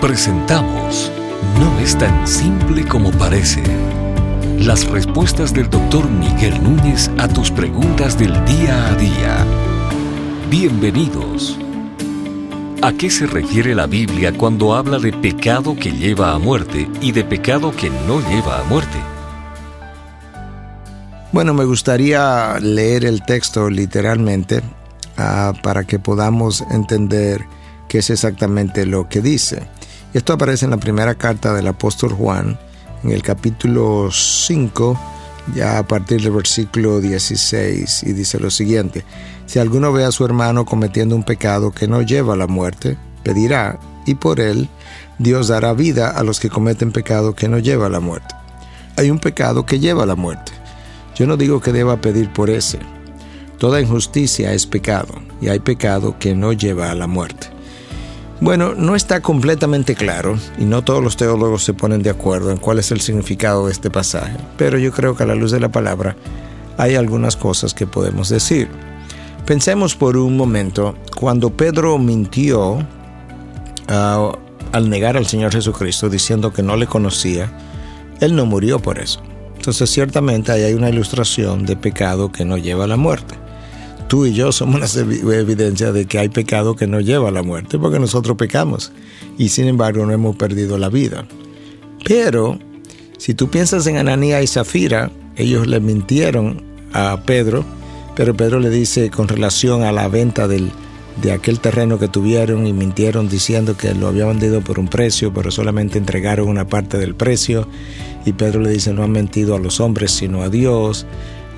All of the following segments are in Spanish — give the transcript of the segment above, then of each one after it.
Presentamos No es tan simple como parece. Las respuestas del doctor Miguel Núñez a tus preguntas del día a día. Bienvenidos. ¿A qué se refiere la Biblia cuando habla de pecado que lleva a muerte y de pecado que no lleva a muerte? Bueno, me gustaría leer el texto literalmente uh, para que podamos entender qué es exactamente lo que dice. Esto aparece en la primera carta del apóstol Juan, en el capítulo 5, ya a partir del versículo 16, y dice lo siguiente, si alguno ve a su hermano cometiendo un pecado que no lleva a la muerte, pedirá, y por él Dios dará vida a los que cometen pecado que no lleva a la muerte. Hay un pecado que lleva a la muerte. Yo no digo que deba pedir por ese. Toda injusticia es pecado, y hay pecado que no lleva a la muerte. Bueno, no está completamente claro y no todos los teólogos se ponen de acuerdo en cuál es el significado de este pasaje, pero yo creo que a la luz de la palabra hay algunas cosas que podemos decir. Pensemos por un momento, cuando Pedro mintió uh, al negar al Señor Jesucristo diciendo que no le conocía, él no murió por eso. Entonces ciertamente ahí hay una ilustración de pecado que no lleva a la muerte tú y yo somos una evidencia de que hay pecado que no lleva a la muerte, porque nosotros pecamos y sin embargo no hemos perdido la vida. Pero si tú piensas en Ananía y Zafira, ellos le mintieron a Pedro, pero Pedro le dice con relación a la venta del, de aquel terreno que tuvieron y mintieron diciendo que lo habían vendido por un precio, pero solamente entregaron una parte del precio. Y Pedro le dice, no han mentido a los hombres, sino a Dios.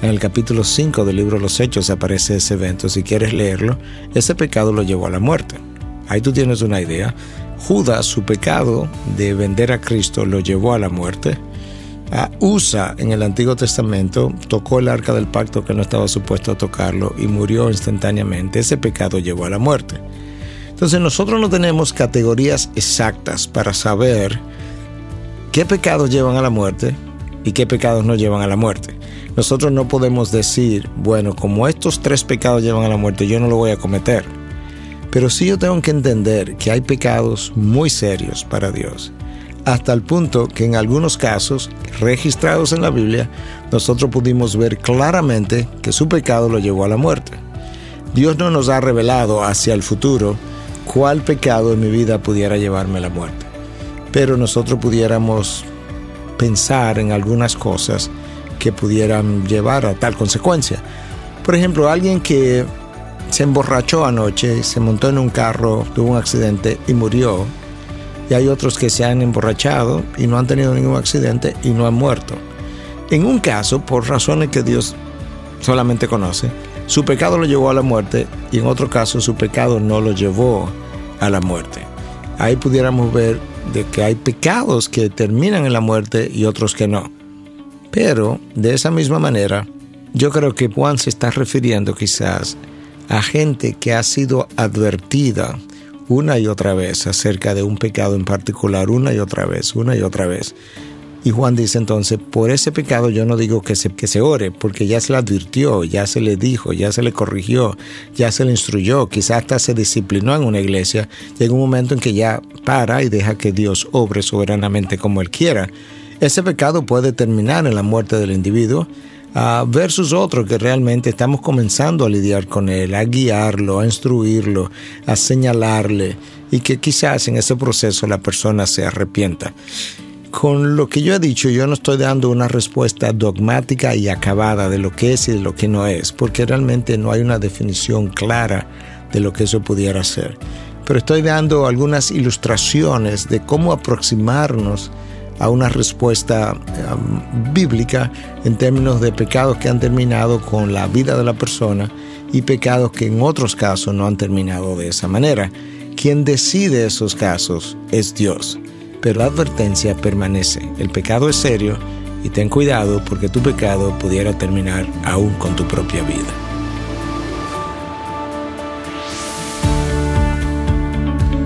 En el capítulo 5 del libro Los Hechos aparece ese evento. Si quieres leerlo, ese pecado lo llevó a la muerte. Ahí tú tienes una idea. Judas, su pecado de vender a Cristo, lo llevó a la muerte. A Usa en el Antiguo Testamento tocó el arca del pacto que no estaba supuesto a tocarlo y murió instantáneamente. Ese pecado llevó a la muerte. Entonces nosotros no tenemos categorías exactas para saber qué pecados llevan a la muerte y qué pecados no llevan a la muerte. Nosotros no podemos decir, bueno, como estos tres pecados llevan a la muerte, yo no lo voy a cometer. Pero sí yo tengo que entender que hay pecados muy serios para Dios, hasta el punto que en algunos casos registrados en la Biblia, nosotros pudimos ver claramente que su pecado lo llevó a la muerte. Dios no nos ha revelado hacia el futuro cuál pecado en mi vida pudiera llevarme a la muerte, pero nosotros pudiéramos pensar en algunas cosas pudieran llevar a tal consecuencia. Por ejemplo, alguien que se emborrachó anoche, se montó en un carro, tuvo un accidente y murió. Y hay otros que se han emborrachado y no han tenido ningún accidente y no han muerto. En un caso, por razones que Dios solamente conoce, su pecado lo llevó a la muerte y en otro caso su pecado no lo llevó a la muerte. Ahí pudiéramos ver de que hay pecados que terminan en la muerte y otros que no. Pero de esa misma manera, yo creo que Juan se está refiriendo quizás a gente que ha sido advertida una y otra vez acerca de un pecado en particular, una y otra vez, una y otra vez. Y Juan dice entonces, por ese pecado yo no digo que se, que se ore, porque ya se le advirtió, ya se le dijo, ya se le corrigió, ya se le instruyó, quizás hasta se disciplinó en una iglesia. Llega un momento en que ya para y deja que Dios obre soberanamente como Él quiera. Ese pecado puede terminar en la muerte del individuo uh, versus otro que realmente estamos comenzando a lidiar con él, a guiarlo, a instruirlo, a señalarle y que quizás en ese proceso la persona se arrepienta. Con lo que yo he dicho, yo no estoy dando una respuesta dogmática y acabada de lo que es y de lo que no es, porque realmente no hay una definición clara de lo que eso pudiera ser. Pero estoy dando algunas ilustraciones de cómo aproximarnos a una respuesta bíblica en términos de pecados que han terminado con la vida de la persona y pecados que en otros casos no han terminado de esa manera. Quien decide esos casos es Dios, pero la advertencia permanece. El pecado es serio y ten cuidado porque tu pecado pudiera terminar aún con tu propia vida.